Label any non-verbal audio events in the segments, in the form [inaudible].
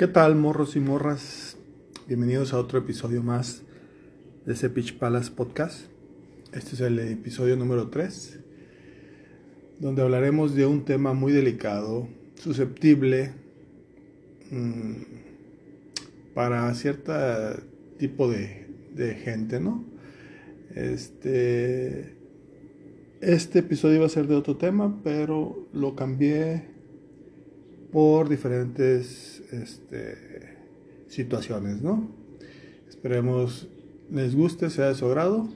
¿Qué tal, morros y morras? Bienvenidos a otro episodio más de ese Pitch Palace Podcast. Este es el episodio número 3, donde hablaremos de un tema muy delicado, susceptible mmm, para cierto tipo de, de gente, ¿no? Este, este episodio iba a ser de otro tema, pero lo cambié por diferentes este, situaciones, ¿no? Esperemos les guste, sea de su agrado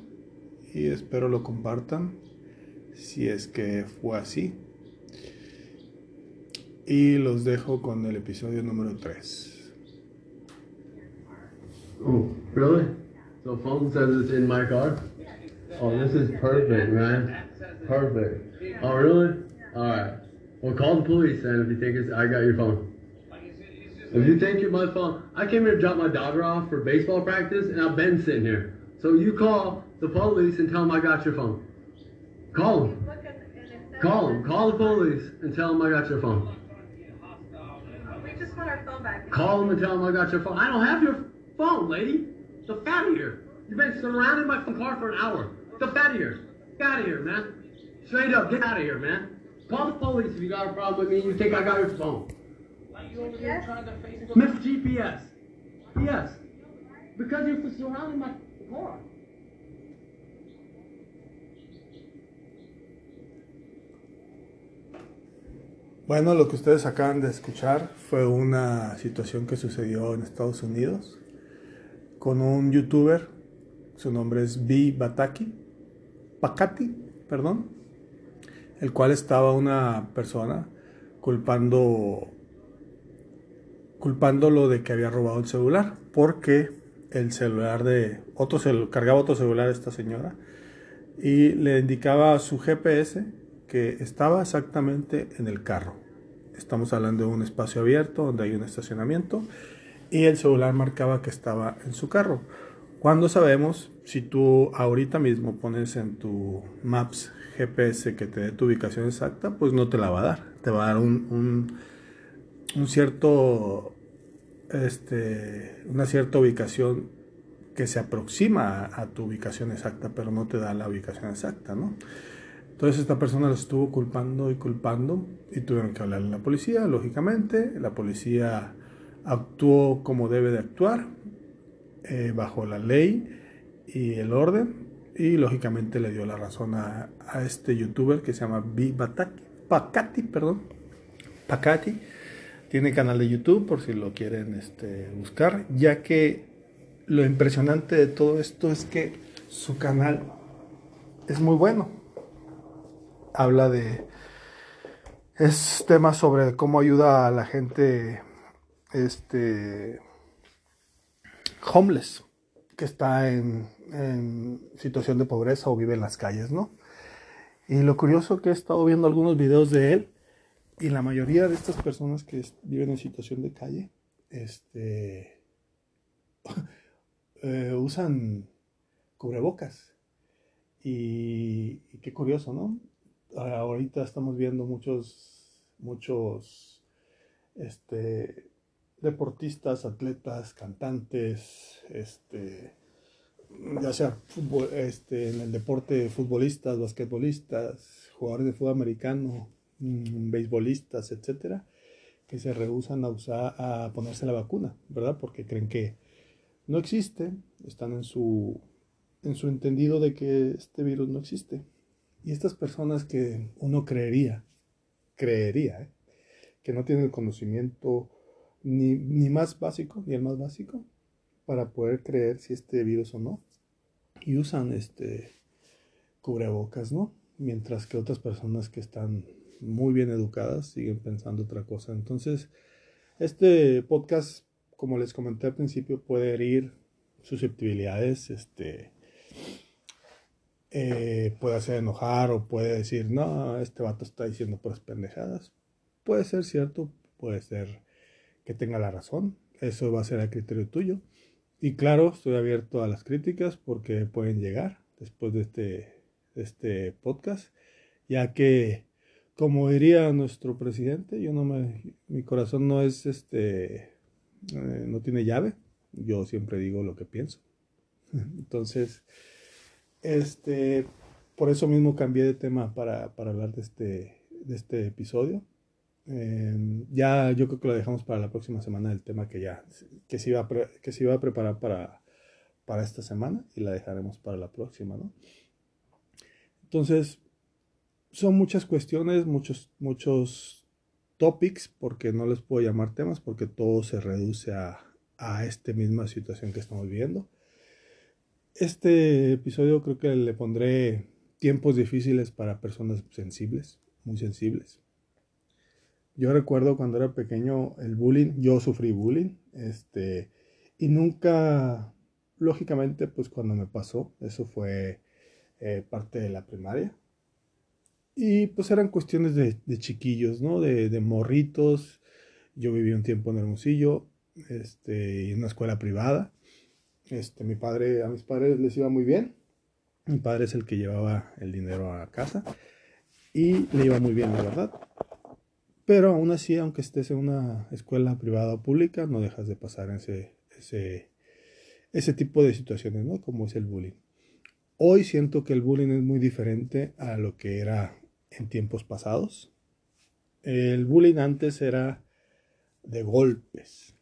y espero lo compartan si es que fue así. Y los dejo con el episodio número 3. Oh, really? The phone says it's in my car? Oh, this is perfect, man. Perfect. Oh, really? Alright. Well, call the police then if you think it's. I got your phone. If you think you're my phone, I came here to drop my daughter off for baseball practice, and I've been sitting here. So you call the police and tell them I got your phone. Call them. Call them. Call the police and tell them I got your phone. We just want our phone back. Call them and tell them I got your phone. I don't have your phone, lady. The f out of here. You've been surrounding my car for an hour. The out of here. Get out of here, man. Straight up, get out of here, man. Call the police if you got a problem with me and you think I got your phone. Yes? Miss GPS. Yes. Because you're surrounding my car. Bueno, lo que ustedes acaban de escuchar fue una situación que sucedió en Estados Unidos con un youtuber, su nombre es B. Bataki, Pacati, perdón, el cual estaba una persona culpando culpándolo de que había robado el celular porque el celular de otro cel, cargaba otro celular a esta señora y le indicaba a su GPS que estaba exactamente en el carro. Estamos hablando de un espacio abierto donde hay un estacionamiento y el celular marcaba que estaba en su carro. Cuando sabemos, si tú ahorita mismo pones en tu Maps GPS que te dé tu ubicación exacta, pues no te la va a dar. Te va a dar un, un, cierto, este, una cierta ubicación que se aproxima a, tu ubicación exacta, pero no te da la ubicación exacta, ¿no? Entonces esta persona lo estuvo culpando y culpando y tuvieron que hablarle a la policía, lógicamente. La policía actuó como debe de actuar, eh, bajo la ley y el orden, y lógicamente le dio la razón a, a este youtuber que se llama B. Pacati, perdón, Pacati. Tiene canal de YouTube por si lo quieren este, buscar, ya que lo impresionante de todo esto es que su canal es muy bueno. Habla de es tema sobre cómo ayuda a la gente este homeless que está en, en, situación de pobreza o vive en las calles, ¿no? Y lo curioso que he estado viendo algunos videos de él y la mayoría de estas personas que viven en situación de calle, este, [laughs] eh, usan cubrebocas. Y, y, qué curioso, ¿no? Ahorita estamos viendo muchos, muchos, este, deportistas, atletas, cantantes, este, ya sea fútbol, este, en el deporte futbolistas, basquetbolistas, jugadores de fútbol americano, mmm, beisbolistas, etcétera, que se rehusan a usar, a ponerse la vacuna, ¿verdad? Porque creen que no existe, están en su, en su entendido de que este virus no existe. Y estas personas que uno creería, creería, ¿eh? que no tienen el conocimiento ni, ni más básico, ni el más básico, para poder creer si este virus o no. Y usan este cubrebocas, ¿no? Mientras que otras personas que están muy bien educadas siguen pensando otra cosa. Entonces, este podcast, como les comenté al principio, puede herir susceptibilidades, este, eh, puede hacer enojar o puede decir, no, este vato está diciendo puras pendejadas. Puede ser cierto, puede ser que tenga la razón, eso va a ser a criterio tuyo. Y claro, estoy abierto a las críticas porque pueden llegar después de este, este podcast, ya que, como diría nuestro presidente, yo no me, mi corazón no es este, eh, no tiene llave. Yo siempre digo lo que pienso. [laughs] Entonces, este, por eso mismo cambié de tema para, para hablar de este, de este episodio. Eh, ya yo creo que lo dejamos para la próxima semana el tema que ya que se iba a, que se iba a preparar para, para esta semana y la dejaremos para la próxima, ¿no? Entonces, son muchas cuestiones, muchos, muchos topics, porque no les puedo llamar temas, porque todo se reduce a, a esta misma situación que estamos viviendo. Este episodio creo que le pondré tiempos difíciles para personas sensibles, muy sensibles. Yo recuerdo cuando era pequeño el bullying, yo sufrí bullying, este, y nunca, lógicamente, pues cuando me pasó, eso fue eh, parte de la primaria. Y pues eran cuestiones de, chiquillos, ¿no? De, de morritos. Yo viví un tiempo en Hermosillo, este, en una escuela privada. Este, mi padre, a mis padres les iba muy bien. Mi padre es el que llevaba el dinero a casa y le iba muy bien, la verdad. Pero aún así, aunque estés en una escuela privada o pública, no dejas de pasar ese, ese, ese tipo de situaciones, ¿no? Como es el bullying. Hoy siento que el bullying es muy diferente a lo que era en tiempos pasados. El bullying antes era de golpes.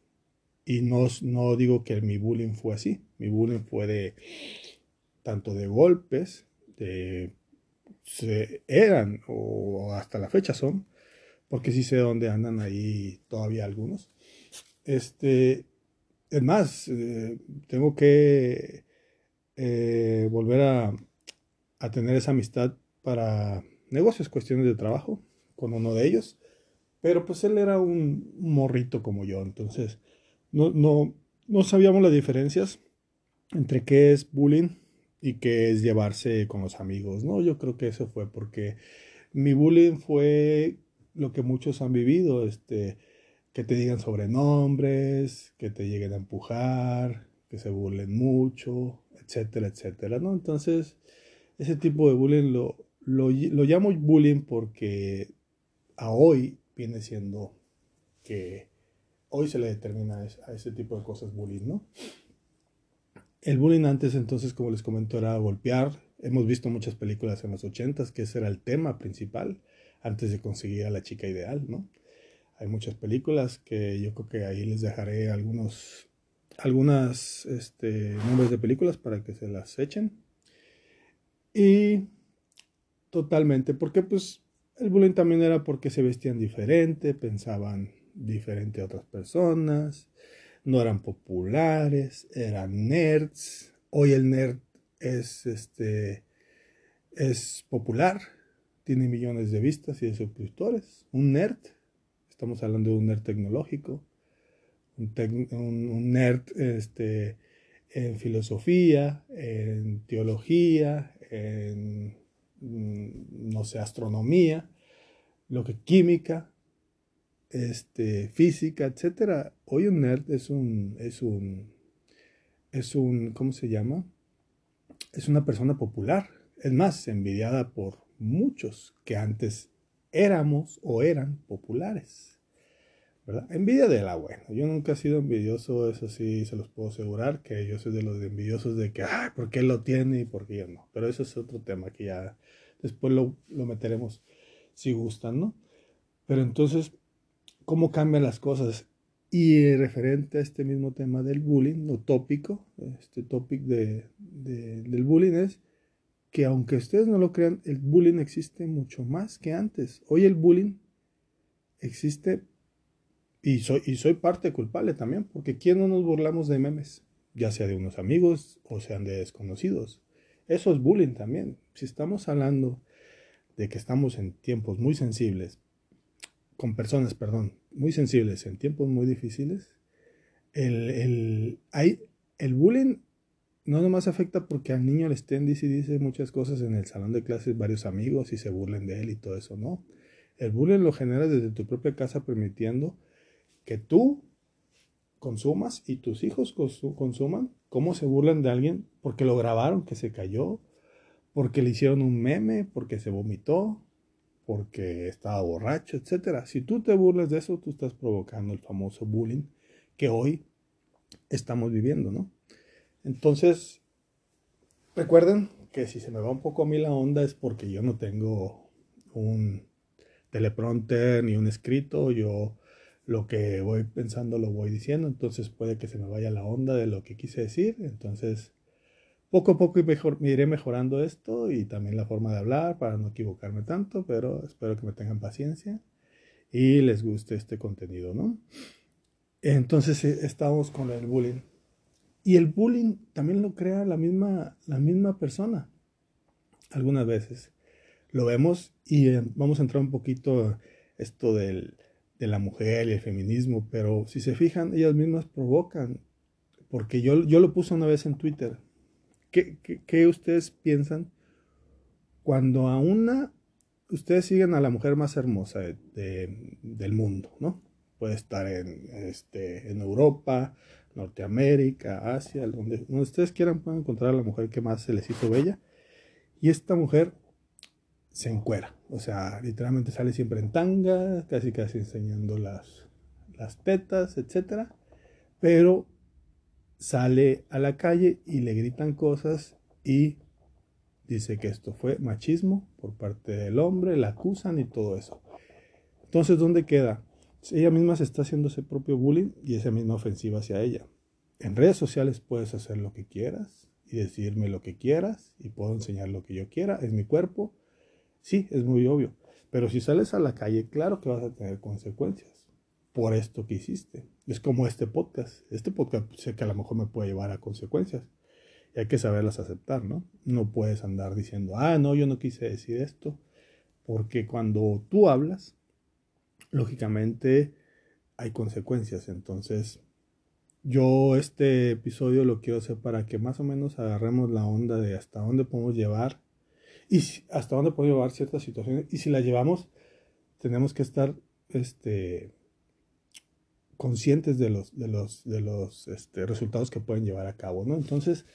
Y no, no digo que mi bullying fue así. Mi bullying fue de tanto de golpes, de se, eran o hasta la fecha son, porque sí sé dónde andan ahí todavía algunos. Este, es más, eh, tengo que eh, volver a, a, tener esa amistad para negocios, cuestiones de trabajo con uno de ellos. Pero pues él era un morrito como yo, entonces no, no, no sabíamos las diferencias entre qué es bullying y qué es llevarse con los amigos, ¿no? Yo creo que eso fue porque mi bullying fue lo que muchos han vivido, este, que te digan sobrenombres, que te lleguen a empujar, que se burlen mucho, etcétera, etcétera, ¿no? Entonces, ese tipo de bullying lo, lo, llamo bullying porque a hoy viene siendo que hoy se le determina a ese tipo de cosas bullying, ¿no? El bullying antes entonces, como les comento, era golpear. Hemos visto muchas películas en los ochentas que ese era el tema principal antes de conseguir a la chica ideal, ¿no? Hay muchas películas que yo creo que ahí les dejaré algunos algunas este, nombres de películas para que se las echen. Y totalmente, porque pues el bullying también era porque se vestían diferente, pensaban diferente a otras personas, no eran populares, eran nerds. Hoy el nerd es este es popular, tiene millones de vistas y de suscriptores. Un nerd, estamos hablando de un nerd tecnológico, un, nerd este, en filosofía, en teología, en no sé, astronomía, lo que química, este, física, etcétera. Hoy un nerd es un, es un, es un, ¿cómo se llama? Es una persona popular. Es más, envidiada por muchos que antes éramos o eran populares. ¿verdad? Envidia de la buena. Yo nunca he sido envidioso, eso sí se los puedo asegurar, que yo soy de los envidiosos de que, ay, ¿por qué él lo tiene y por qué yo no? Pero eso es otro tema que ya después lo, lo meteremos si gustan, ¿no? Pero entonces, ¿cómo cambian las cosas? Y referente a este mismo tema del bullying, lo tópico, este topic de, de, del bullying es que aunque ustedes no lo crean, el bullying existe mucho más que antes. Hoy el bullying existe y soy, y soy parte culpable también, porque ¿quién no nos burlamos de memes? Ya sea de unos amigos o sean de desconocidos. Eso es bullying también. Si estamos hablando de que estamos en tiempos muy sensibles, con personas, perdón, muy sensibles, en tiempos muy difíciles, el, el, hay, el bullying no nomás afecta porque al niño le estén dice y dice muchas cosas en el salón de clases, varios amigos y se burlen de él y todo eso, no. El bullying lo generas desde tu propia casa permitiendo que tú consumas y tus hijos consuman cómo se burlan de alguien porque lo grabaron que se cayó, porque le hicieron un meme, porque se vomitó, porque estaba borracho, etc. Si tú te burlas de eso, tú estás provocando el famoso bullying que hoy estamos viviendo, ¿no? Entonces, recuerden que si se me va un poco a mí la onda es porque yo no tengo un teleprompter ni un escrito, yo lo que voy pensando lo voy diciendo, entonces puede que se me vaya la onda de lo que quise decir, entonces poco a poco mejor, me iré mejorando esto y también la forma de hablar para no equivocarme tanto, pero espero que me tengan paciencia y les guste este contenido, ¿no? Entonces eh, estamos con el bullying. Y el bullying también lo crea la misma, la misma persona. Algunas veces lo vemos y eh, vamos a entrar un poquito esto del, de la mujer y el feminismo, pero si se fijan, ellas mismas provocan, porque yo, yo lo puse una vez en Twitter. ¿Qué, qué, ustedes piensan cuando a una, ustedes siguen a la mujer más hermosa del mundo, ¿no? Puede estar en, este, en Europa, Norteamérica, Asia, donde, ustedes quieran pueden encontrar a la mujer que más se les hizo bella. Y esta mujer se encuera. O sea, literalmente sale siempre en tanga, casi casi enseñando las, las tetas, etc. Pero sale a la calle y le gritan cosas y dice que esto fue machismo por parte del hombre, la acusan y todo eso. Entonces, ¿dónde queda? Ella misma se está haciendo ese propio bullying y esa misma ofensiva hacia ella. En redes sociales puedes hacer lo que quieras y decirme lo que quieras y puedo enseñar lo que yo quiera, es mi cuerpo Sí, es muy obvio. Pero si sales a la calle, claro que vas a tener consecuencias por esto que hiciste. Es como este podcast. Este podcast sé que a lo mejor me puede llevar a consecuencias. Y hay que saberlas aceptar, ¿no? No puedes andar diciendo, ah, no, yo no quise decir esto. Porque cuando tú hablas, lógicamente hay consecuencias. Entonces, yo este episodio lo quiero hacer para que más o menos agarremos la onda de hasta dónde podemos llevar y hasta dónde puede llevar ciertas situaciones. Y si la llevamos, tenemos que estar este, conscientes de los, de los, de los este, resultados que pueden llevar a cabo, ¿no? Entonces,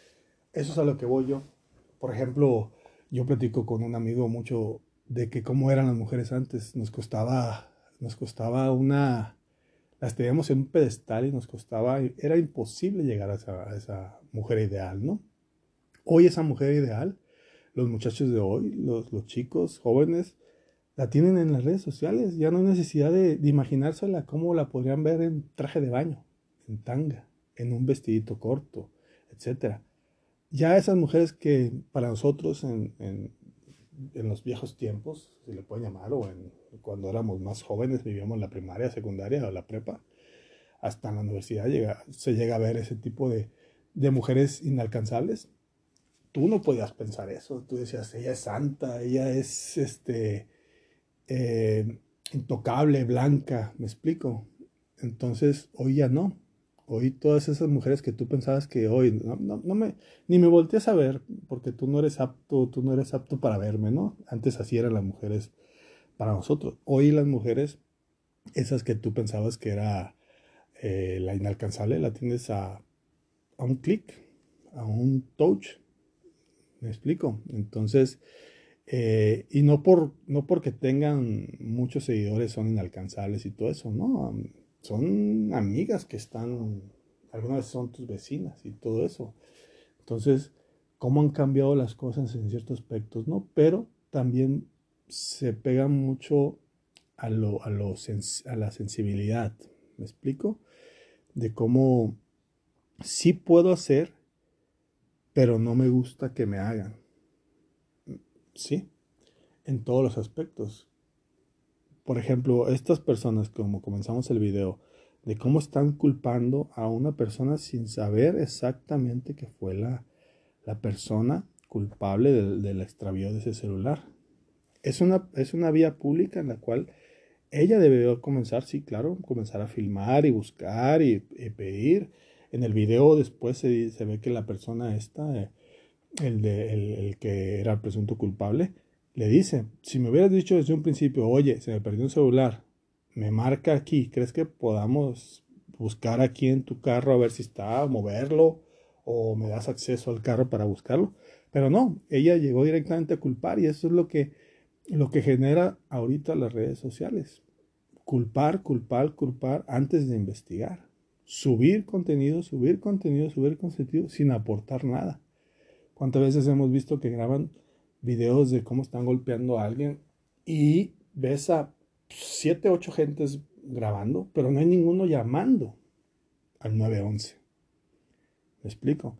eso es a lo que voy yo. Por ejemplo, yo platico con un amigo mucho de que cómo eran las mujeres antes. Nos costaba, nos costaba una, las teníamos en un pedestal y nos costaba, era imposible llegar a esa, mujer ideal, ¿no? Hoy esa mujer ideal los muchachos de hoy, los, chicos jóvenes, la tienen en las redes sociales. Ya no hay necesidad de, de, imaginársela cómo la podrían ver en traje de baño, en tanga, en un vestidito corto, etc. Ya esas mujeres que para nosotros en, en, en los viejos tiempos, se le puede llamar, o en, cuando éramos más jóvenes, vivíamos la primaria, secundaria o la prepa, hasta en la universidad llega, se llega a ver ese tipo de, de mujeres inalcanzables tú no podías pensar eso. Tú decías, ella es santa, ella es este, eh, intocable, blanca, ¿me explico? Entonces, hoy ya no. Hoy todas esas mujeres que tú pensabas que hoy, no, no, me, ni me volteas a ver, porque tú no eres apto, tú no eres apto para verme, ¿no? Antes así eran las mujeres para nosotros. Hoy las mujeres, esas que tú pensabas que era eh, la inalcanzable, la tienes a, a un clic, a un touch, ¿Me explico? Entonces, eh, y no, por, no porque tengan muchos seguidores son inalcanzables y todo eso, no, son amigas que están, algunas son tus vecinas y todo eso. Entonces, ¿cómo han cambiado las cosas en ciertos aspectos? No, pero también se pega mucho a, lo, a, lo a la sensibilidad, ¿me explico? De cómo sí puedo hacer pero no me gusta que me hagan. ¿Sí? En todos los aspectos. Por ejemplo, estas personas, como comenzamos el video, de cómo están culpando a una persona sin saber exactamente que fue la, la persona culpable del, del, extravío de ese celular. Es una, es una vía pública en la cual ella debe comenzar, sí, claro, comenzar a filmar y buscar y pedir en el video después se, se ve que la persona esta, eh, el, de, el, que era el presunto culpable, le dice, si me hubieras dicho desde un principio, oye, se me perdió un celular, me marca aquí, ¿crees que podamos buscar aquí en tu carro a ver si está, moverlo o me das acceso al carro para buscarlo? Pero no, ella llegó directamente a culpar y eso es lo que, lo que genera ahorita las redes sociales. Culpar, culpar, culpar antes de investigar. subir contenido, subir contenido, subir contenido sin aportar nada. ¿Cuántas veces hemos visto que graban videos de cómo están golpeando a alguien y ves a 7, 8 gentes grabando, pero no hay ninguno llamando al 911? ¿Me explico?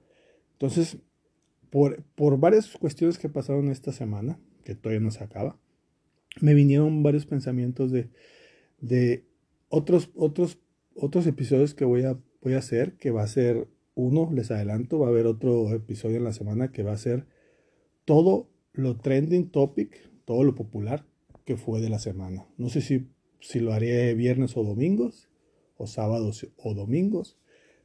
Entonces, por, por varias cuestiones que pasaron esta semana, que todavía no se acaba, me vinieron varios pensamientos de, de otros, otros, otros episodios que voy a, voy a hacer, que va a ser uno, les adelanto, va a haber otro episodio en la semana que va a ser todo lo trending topic, todo lo popular que fue de la semana. No sé si, si lo haré viernes o domingos, o sábados o domingos,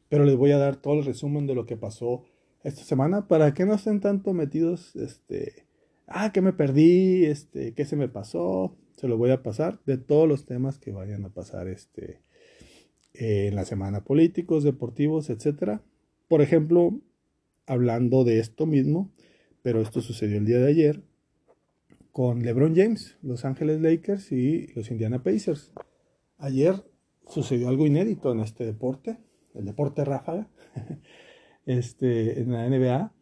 pero les voy a dar todo el resumen de lo que pasó esta semana para que no estén tanto metidos, este, ah, que me perdí, este, qué se me pasó, se lo voy a pasar de todos los temas que vayan a pasar este, en la semana, políticos, deportivos, etcétera. Por ejemplo, hablando de esto mismo, pero esto sucedió el día de ayer con LeBron James, Los Ángeles Lakers y los Indiana Pacers. Ayer sucedió algo inédito en este deporte, el deporte ráfaga, [laughs] este, en la NBA.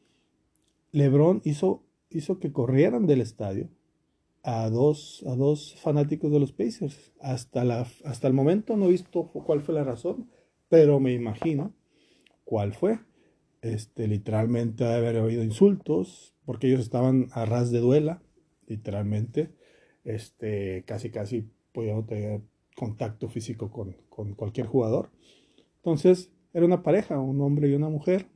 LeBron hizo, hizo que corrieran del estadio a dos, a dos fanáticos de los Pacers. Hasta, la, hasta el momento no he visto cuál fue la razón, pero me imagino cuál fue. Este, literalmente haber oído insultos, porque ellos estaban a ras de duela, literalmente. Este, casi, casi podían tener contacto físico con, cualquier jugador. Entonces, era una pareja, un hombre y una mujer.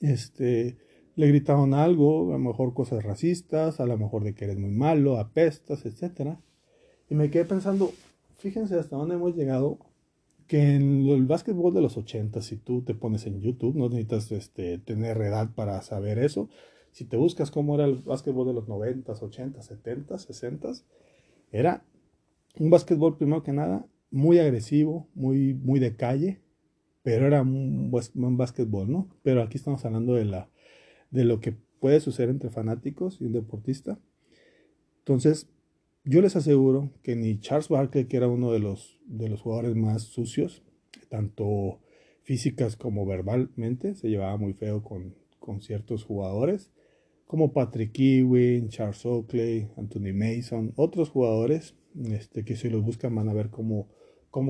Este, le gritaron algo, a lo mejor cosas racistas, a lo mejor de que eres muy malo, apestas, etc. Y me quedé pensando, fíjense hasta dónde hemos llegado, que en el básquetbol de los 80, si tú te pones en YouTube, no necesitas este, tener edad para saber eso. Si te buscas cómo era el básquetbol de los 90, 80, 70, 60, era un básquetbol primero que nada muy agresivo, muy, muy de calle, pero era un, un básquetbol, ¿no? Pero aquí estamos hablando de la de lo que puede suceder entre fanáticos y un deportista. Entonces, yo les aseguro que ni Charles Barkley, que era uno de los, de los jugadores más sucios, tanto físicas como verbalmente, se llevaba muy feo con, con ciertos jugadores, como Patrick Ewing, Charles Oakley, Anthony Mason, otros jugadores este, que si los buscan van a ver cómo,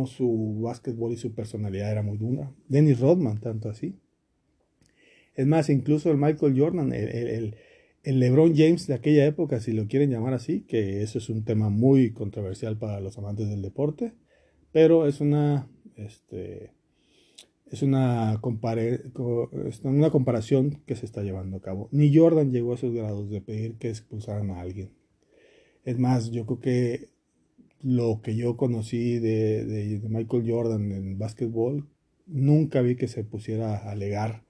su básquetbol y su personalidad era muy dura. Dennis Rodman, tanto así. Es más, incluso el Michael Jordan, el, LeBron James de aquella época, si lo quieren llamar así, que eso es un tema muy controversial para los amantes del deporte, pero es una, este, es una, una comparación que se está llevando a cabo. Ni Jordan llegó a esos grados de pedir que expulsaran a alguien. Es más, yo creo que lo que yo conocí de, de Michael Jordan en básquetbol, nunca vi que se pusiera a alegar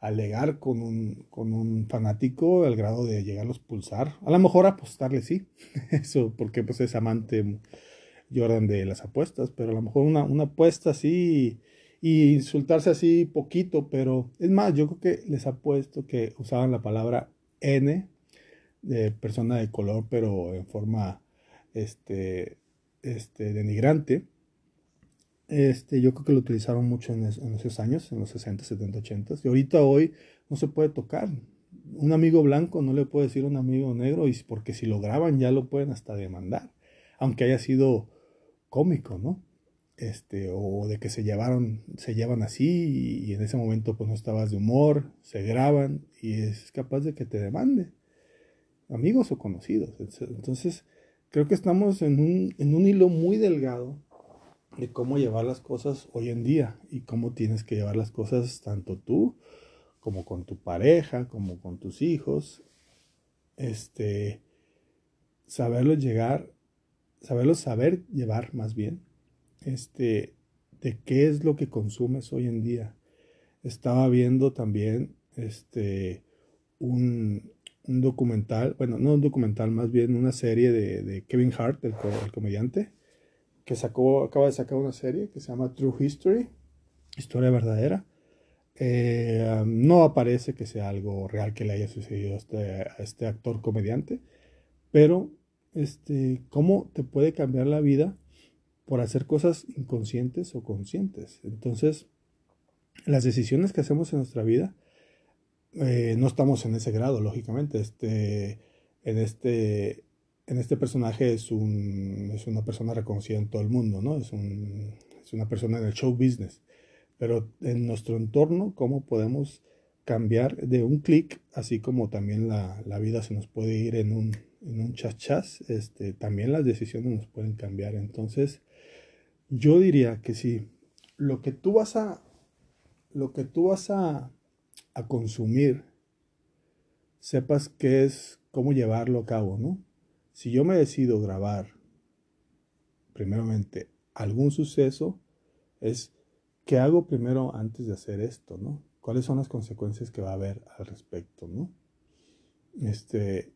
alegar con un, con un fanático al grado de llegarlos a pulsar. A lo mejor apostarle sí, [laughs] eso porque pues es amante Jordan de las apuestas, pero a lo mejor una, una apuesta así y, insultarse así poquito, pero es más, yo creo que les apuesto que usaban la palabra N de persona de color, pero en forma este, este, denigrante este, yo creo que lo utilizaron mucho en, esos años, en los 60, 70, 80. Y ahorita hoy no se puede tocar. Un amigo blanco no le puede decir a un amigo negro, y porque si lo graban ya lo pueden hasta demandar. Aunque haya sido cómico, ¿no? Este, o de que se llevaron, se llevan así y, en ese momento pues no estabas de humor, se graban y es capaz de que te demande. Amigos o conocidos. Entonces, creo que estamos en un, en un hilo muy delgado de cómo llevar las cosas hoy en día y cómo tienes que llevar las cosas tanto tú como con tu pareja, como con tus hijos. Este, saberlos llegar, saberlos saber llevar más bien. Este, de qué es lo que consumes hoy en día. Estaba viendo también este, un, documental, bueno, no un documental, más bien una serie de, Kevin Hart, el comediante, que sacó, acaba de sacar una serie que se llama True History, historia verdadera. Eh, no aparece que sea algo real que le haya sucedido a este, este actor comediante, pero este, cómo te puede cambiar la vida por hacer cosas inconscientes o conscientes. Entonces, las decisiones que hacemos en nuestra vida, eh, no estamos en ese grado, lógicamente. Este, en, este, en este personaje es, un, es una persona reconocida en todo el mundo, ¿no? Es, un, es una persona en el show business. Pero en nuestro entorno, ¿cómo podemos cambiar de un clic, así como también la, la, vida se nos puede ir en un, en un chachas, este, también las decisiones nos pueden cambiar. Entonces, yo diría que si lo que tú vas a, lo que tú vas a, a consumir, sepas qué es, cómo llevarlo a cabo, ¿no? Si yo me decido grabar, primeramente, algún suceso, es qué hago primero antes de hacer esto, ¿no? cuáles son las consecuencias que va a haber al respecto, ¿no? Este,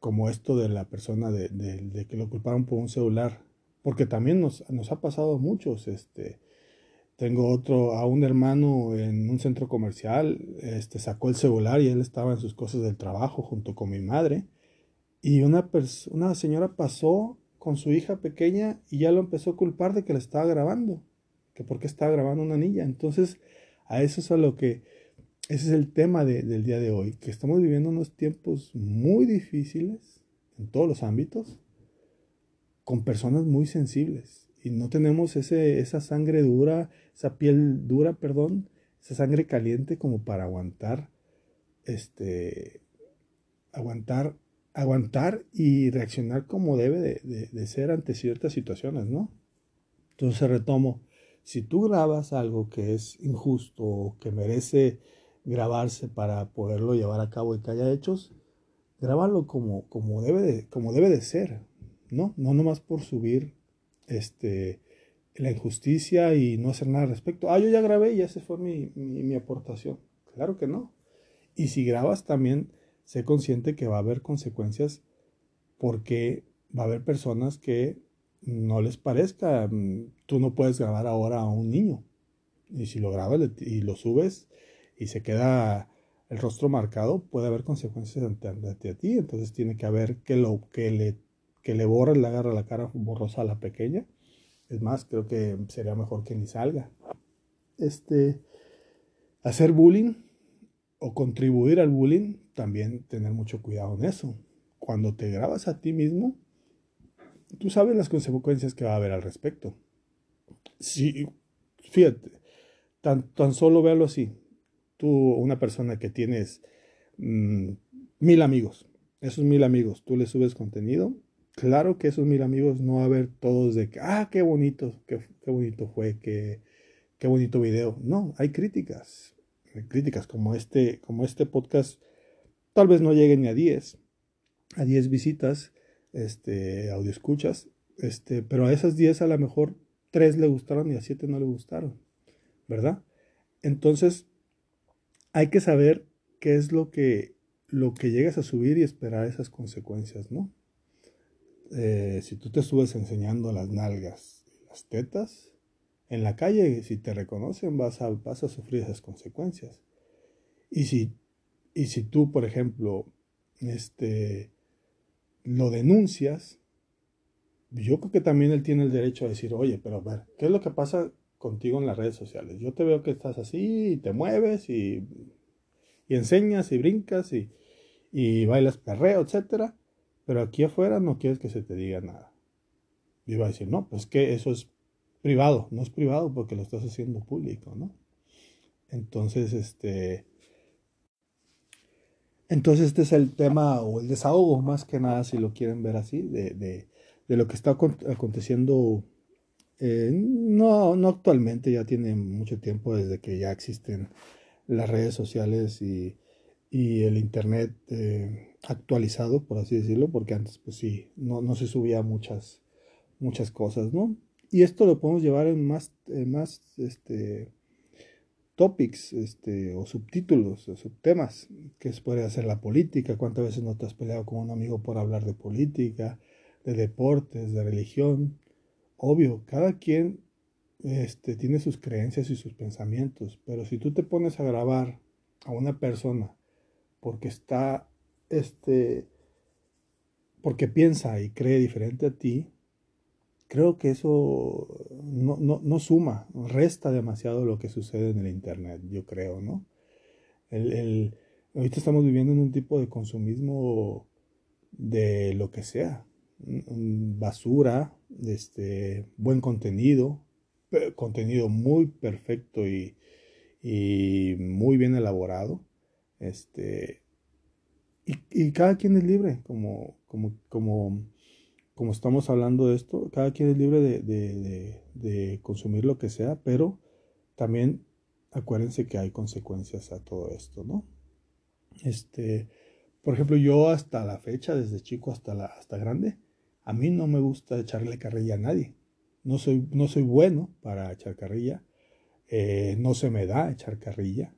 como esto de la persona de, de, que lo culparon por un celular, porque también nos, nos, ha pasado muchos, este, tengo otro, a un hermano en un centro comercial, este, sacó el celular y él estaba en sus cosas del trabajo junto con mi madre, y una, una señora pasó con su hija pequeña y ya lo empezó a culpar de que le estaba grabando, que porque estaba grabando una niña, entonces a eso es a lo que, ese es el tema del día de hoy, que estamos viviendo unos tiempos muy difíciles en todos los ámbitos, con personas muy sensibles. Y no tenemos ese, esa sangre dura, esa piel dura, perdón, esa sangre caliente como para aguantar, este, aguantar, aguantar y reaccionar como debe de, de ser ante ciertas situaciones, ¿no? Entonces retomo, si tú grabas algo que es injusto o que merece grabarse para poderlo llevar a cabo y que haya hechos, grábalo como, como, debe, de, como debe de ser, ¿no? No nomás por subir este, la injusticia y no hacer nada al respecto. Ah, yo ya grabé y esa fue mi, mi, mi aportación. Claro que no. Y si grabas también, sé consciente que va a haber consecuencias porque va a haber personas que no les parezca. Mm, tú no puedes grabar ahora a un niño. Y si lo grabas y lo subes y se queda el rostro marcado, puede haber consecuencias ante, a ti. Entonces tiene que haber que lo que le, que le borre, le agarra la cara borrosa a la pequeña. Es más, creo que sería mejor que ni salga. Este, hacer bullying o contribuir al bullying, también tener mucho cuidado en eso. Cuando te grabas a ti mismo, tú sabes las consecuencias que va a haber al respecto. Si, fíjate, tan, tan solo véalo así. Tú, una persona que tienes mm, mil amigos, esos mil amigos, tú le subes contenido, claro que esos mil amigos no va a ver todos de que, ah, qué bonito, qué, qué bonito fue, qué, qué bonito video. No, hay críticas, críticas como este, como este podcast, tal vez no llegue ni a 10, a 10 visitas, este, audio escuchas, este, pero a esas 10 a lo mejor 3 le gustaron y a 7 no le gustaron, ¿verdad? Entonces, hay que saber qué es lo que, lo que llegas a subir y esperar esas consecuencias, ¿no? Eh, si tú te subes enseñando las nalgas, las tetas, en la calle, si te reconocen, vas a, vas a sufrir esas consecuencias. Y si, y si tú, por ejemplo, este, lo denuncias, yo creo que también él tiene el derecho a decir, oye, pero a ver, ¿qué es lo que pasa contigo en las redes sociales? Yo te veo que estás así y te mueves y, y enseñas y brincas y, y bailas perreo, etc. Pero aquí afuera no quieres que se te diga nada. Y iba a decir, no, pues que eso es privado, no es privado porque lo estás haciendo público, ¿no? Entonces, este, entonces este es el tema o el desahogo más que nada, si lo quieren ver así, de, de, de lo que está aconteciendo, eh, no, no actualmente, ya tiene mucho tiempo desde que ya existen las redes sociales y, y el internet eh, actualizado, por así decirlo, porque antes pues sí, no, no se subía muchas, muchas cosas, ¿no? Y esto lo podemos llevar en más, en más este, topics este, o subtítulos o subtemas, que puede hacer la política, cuántas veces no te has peleado con un amigo por hablar de política, de deportes, de religión. Obvio, cada quien este, tiene sus creencias y sus pensamientos, pero si tú te pones a grabar a una persona porque está, este, porque piensa y cree diferente a ti, creo que eso no, no, no, suma, resta demasiado lo que sucede en el Internet, yo creo, ¿no? El, el, ahorita estamos viviendo en un tipo de consumismo de lo que sea, basura, este, buen contenido, contenido muy perfecto y, y muy bien elaborado, este, y, y, cada quien es libre, como, como, como como estamos hablando de esto, cada quien es libre de, consumir lo que sea, pero también acuérdense que hay consecuencias a todo esto, ¿no? Este, por ejemplo, yo hasta la fecha, desde chico hasta, la, hasta grande, a mí no me gusta echarle carrilla a nadie. No soy, no soy bueno para echar carrilla. Eh, no se me da echar carrilla.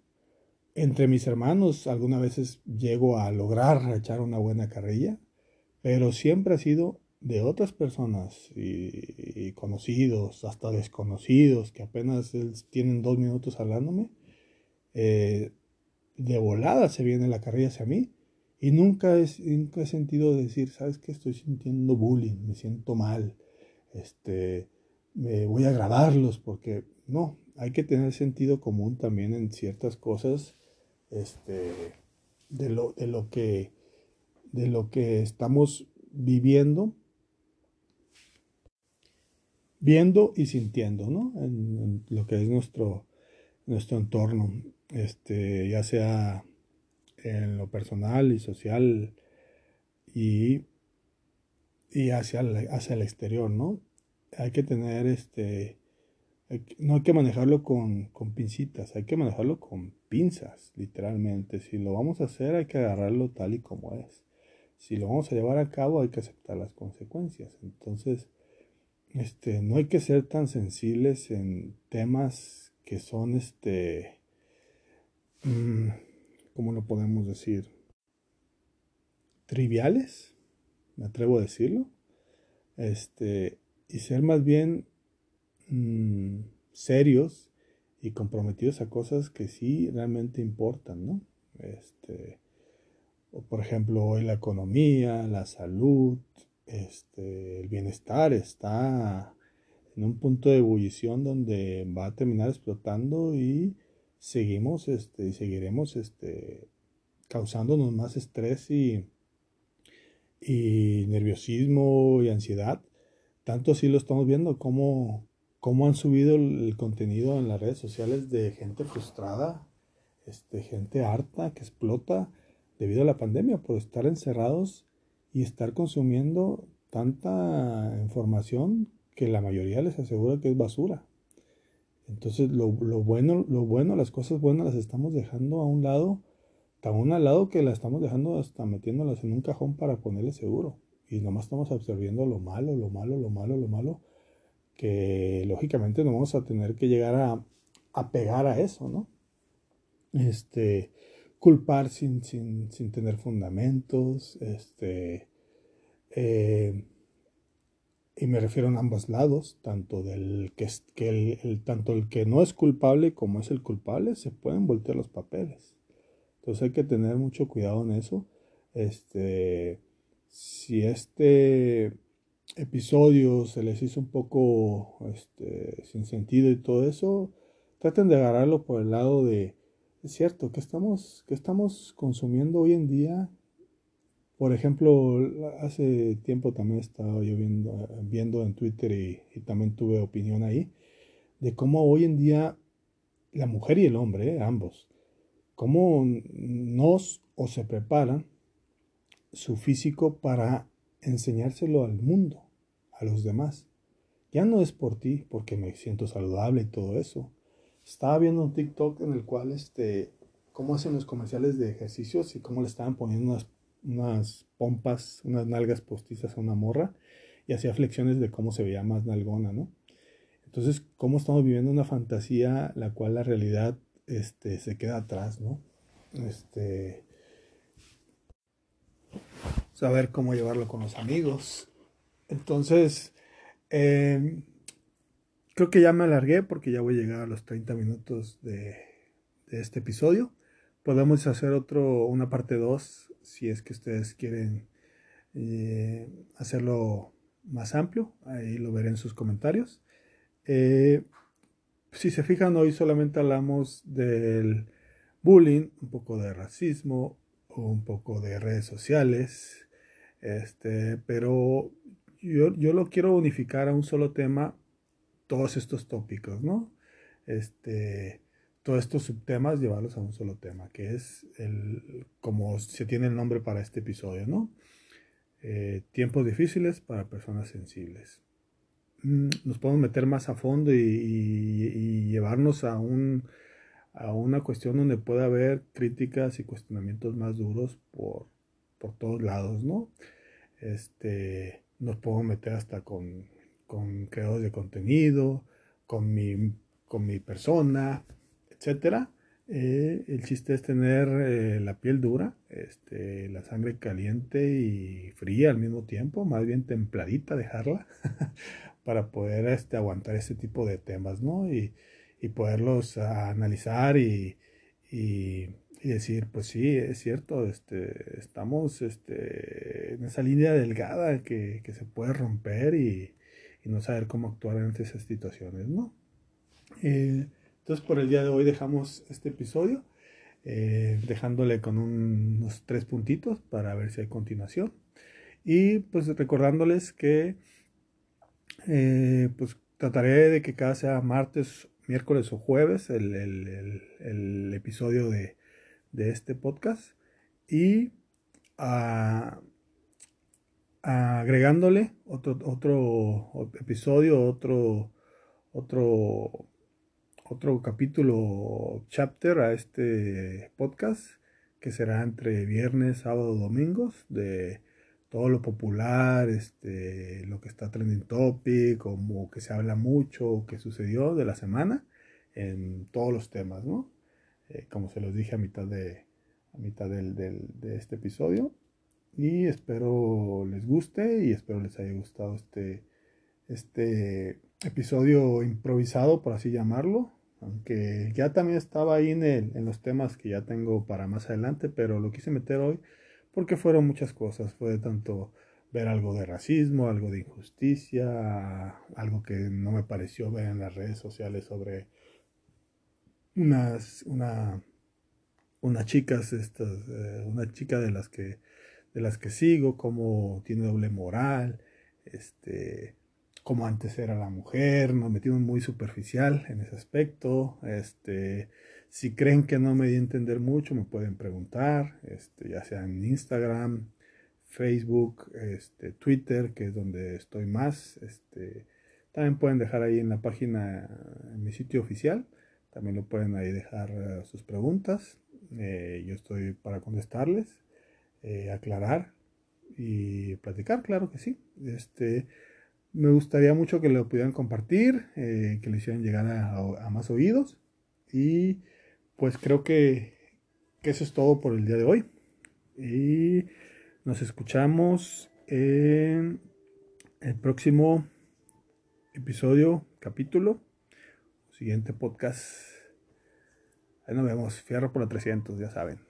Entre mis hermanos, algunas veces llego a lograr echar una buena carrilla, pero siempre ha sido de otras personas y, conocidos, hasta desconocidos, que apenas tienen dos minutos hablándome, eh, de volada se viene la carrilla hacia mí y nunca, es, nunca he sentido decir, ¿sabes qué? Estoy sintiendo bullying, me siento mal, este, me voy a grabarlos porque no, hay que tener sentido común también en ciertas cosas, este, de lo, de lo que, de lo que estamos viviendo viendo y sintiendo, ¿no? En, lo que es nuestro, nuestro entorno, este, ya sea en lo personal y social y, y hacia, el, hacia el exterior, ¿no? Hay que tener este, no hay que manejarlo con, con hay que manejarlo con pinzas, literalmente. Si lo vamos a hacer, hay que agarrarlo tal y como es. Si lo vamos a llevar a cabo, hay que aceptar las consecuencias. Entonces, este, no hay que ser tan sensibles en temas que son, este, mm, ¿cómo lo podemos decir? Triviales, me atrevo a decirlo, este, y ser más bien mm, serios y comprometidos a cosas que sí realmente importan, ¿no? Este, por ejemplo, hoy la economía, la salud, este, el bienestar está en un punto de ebullición donde va a terminar explotando y seguimos este, y seguiremos este, causándonos más estrés y, y nerviosismo y ansiedad. Tanto así lo estamos viendo como, como han subido el contenido en las redes sociales de gente frustrada, este, gente harta que explota debido a la pandemia por estar encerrados y estar consumiendo tanta información que la mayoría les asegura que es basura. Entonces lo, bueno, lo bueno, las cosas buenas las estamos dejando a un lado, tan al lado que las estamos dejando hasta metiéndolas en un cajón para ponerle seguro. Y nomás estamos absorbiendo lo malo, lo malo, lo malo, lo malo, que lógicamente no vamos a tener que llegar a, a pegar a eso, ¿no? Este, culpar sin, sin, sin tener fundamentos, este, eh, y me refiero a ambos lados, tanto del que, que el, tanto el que no es culpable como es el culpable, se pueden voltear los papeles. Entonces hay que tener mucho cuidado en eso. Este, si este episodio se les hizo un poco este, sin sentido y todo eso, traten de agarrarlo por el lado de es cierto, que estamos, que estamos consumiendo hoy en día? Por ejemplo, hace tiempo también estaba yo viendo, viendo en Twitter y, también tuve opinión ahí, de cómo hoy en día la mujer y el hombre, eh, ambos, cómo nos o se preparan su físico para enseñárselo al mundo, a los demás. Ya no es por ti, porque me siento saludable y todo eso, estaba viendo un TikTok en el cual, este, cómo hacen los comerciales de ejercicios y cómo le estaban poniendo unas, unas pompas, unas nalgas postizas a una morra y hacía flexiones de cómo se veía más nalgona, ¿no? Entonces, cómo estamos viviendo una fantasía la cual la realidad este, se queda atrás, ¿no? Este, saber cómo llevarlo con los amigos. Entonces, eh, Creo que ya me alargué porque ya voy a llegar a los 30 minutos de, este episodio. Podemos hacer otro, una parte 2 si es que ustedes quieren eh, hacerlo más amplio, ahí lo veré en sus comentarios. Eh, si se fijan, hoy solamente hablamos del bullying, un poco de racismo, un poco de redes sociales, este, pero yo, yo lo quiero unificar a un solo tema, todos estos tópicos, ¿no? Este, todos estos subtemas, llevarlos a un solo tema, que es el, como se tiene el nombre para este episodio, ¿no? Eh, tiempos difíciles para personas sensibles. Mm, nos podemos meter más a fondo y, llevarnos a, un, a una cuestión donde pueda haber críticas y cuestionamientos más duros por, por todos lados, ¿no? Este, nos podemos meter hasta con, con creadores de contenido, con mi, con mi persona, etcétera. Eh, el chiste es tener eh, la piel dura, este, la sangre caliente y fría al mismo tiempo, más bien templadita dejarla, [laughs] para poder este, aguantar este tipo de temas, ¿no? Y, y poderlos analizar y, y, decir, pues sí, es cierto, este, estamos este, en esa línea delgada que, que se puede romper y, y, no saber cómo actuar en esas situaciones, ¿no? Eh, entonces por el día de hoy dejamos este episodio, eh, dejándole con unos tres puntitos para ver si hay continuación. Y pues recordándoles que eh, pues trataré de que cada sea martes, miércoles o jueves el, episodio de, este podcast. Y agregándole otro, otro episodio, otro, otro otro capítulo chapter a este podcast que será entre viernes, sábado, domingos de todo lo popular, este, lo que está trending topic, como que se habla mucho, que sucedió de la semana en todos los temas, ¿no? Eh, como se los dije a mitad de a mitad del, de este episodio y espero les guste y espero les haya gustado este este episodio improvisado por así llamarlo aunque ya también estaba ahí en, el, en los temas que ya tengo para más adelante, pero lo quise meter hoy porque fueron muchas cosas, fue tanto ver algo de racismo, algo de injusticia, algo que no me pareció ver en las redes sociales sobre unas, una, unas chicas, estas, eh, una chica de las que de las que sigo, como tiene doble moral, este, como antes era la mujer, nos metimos muy superficial en ese aspecto. Este, si creen que no me di a entender mucho, me pueden preguntar, este, ya sea en Instagram, Facebook, este, Twitter, que es donde estoy más. Este, también pueden dejar ahí en la página, en mi sitio oficial, también lo pueden ahí dejar uh, sus preguntas. Eh, yo estoy para contestarles, eh, aclarar y platicar, claro que sí. Este, me gustaría mucho que lo pudieran compartir, eh, que lo hicieran llegar a, más oídos. Y pues creo que, que, eso es todo por el día de hoy. Y nos escuchamos en el próximo episodio, capítulo, siguiente podcast. Ahí nos vemos. Fierro por la 300, ya saben.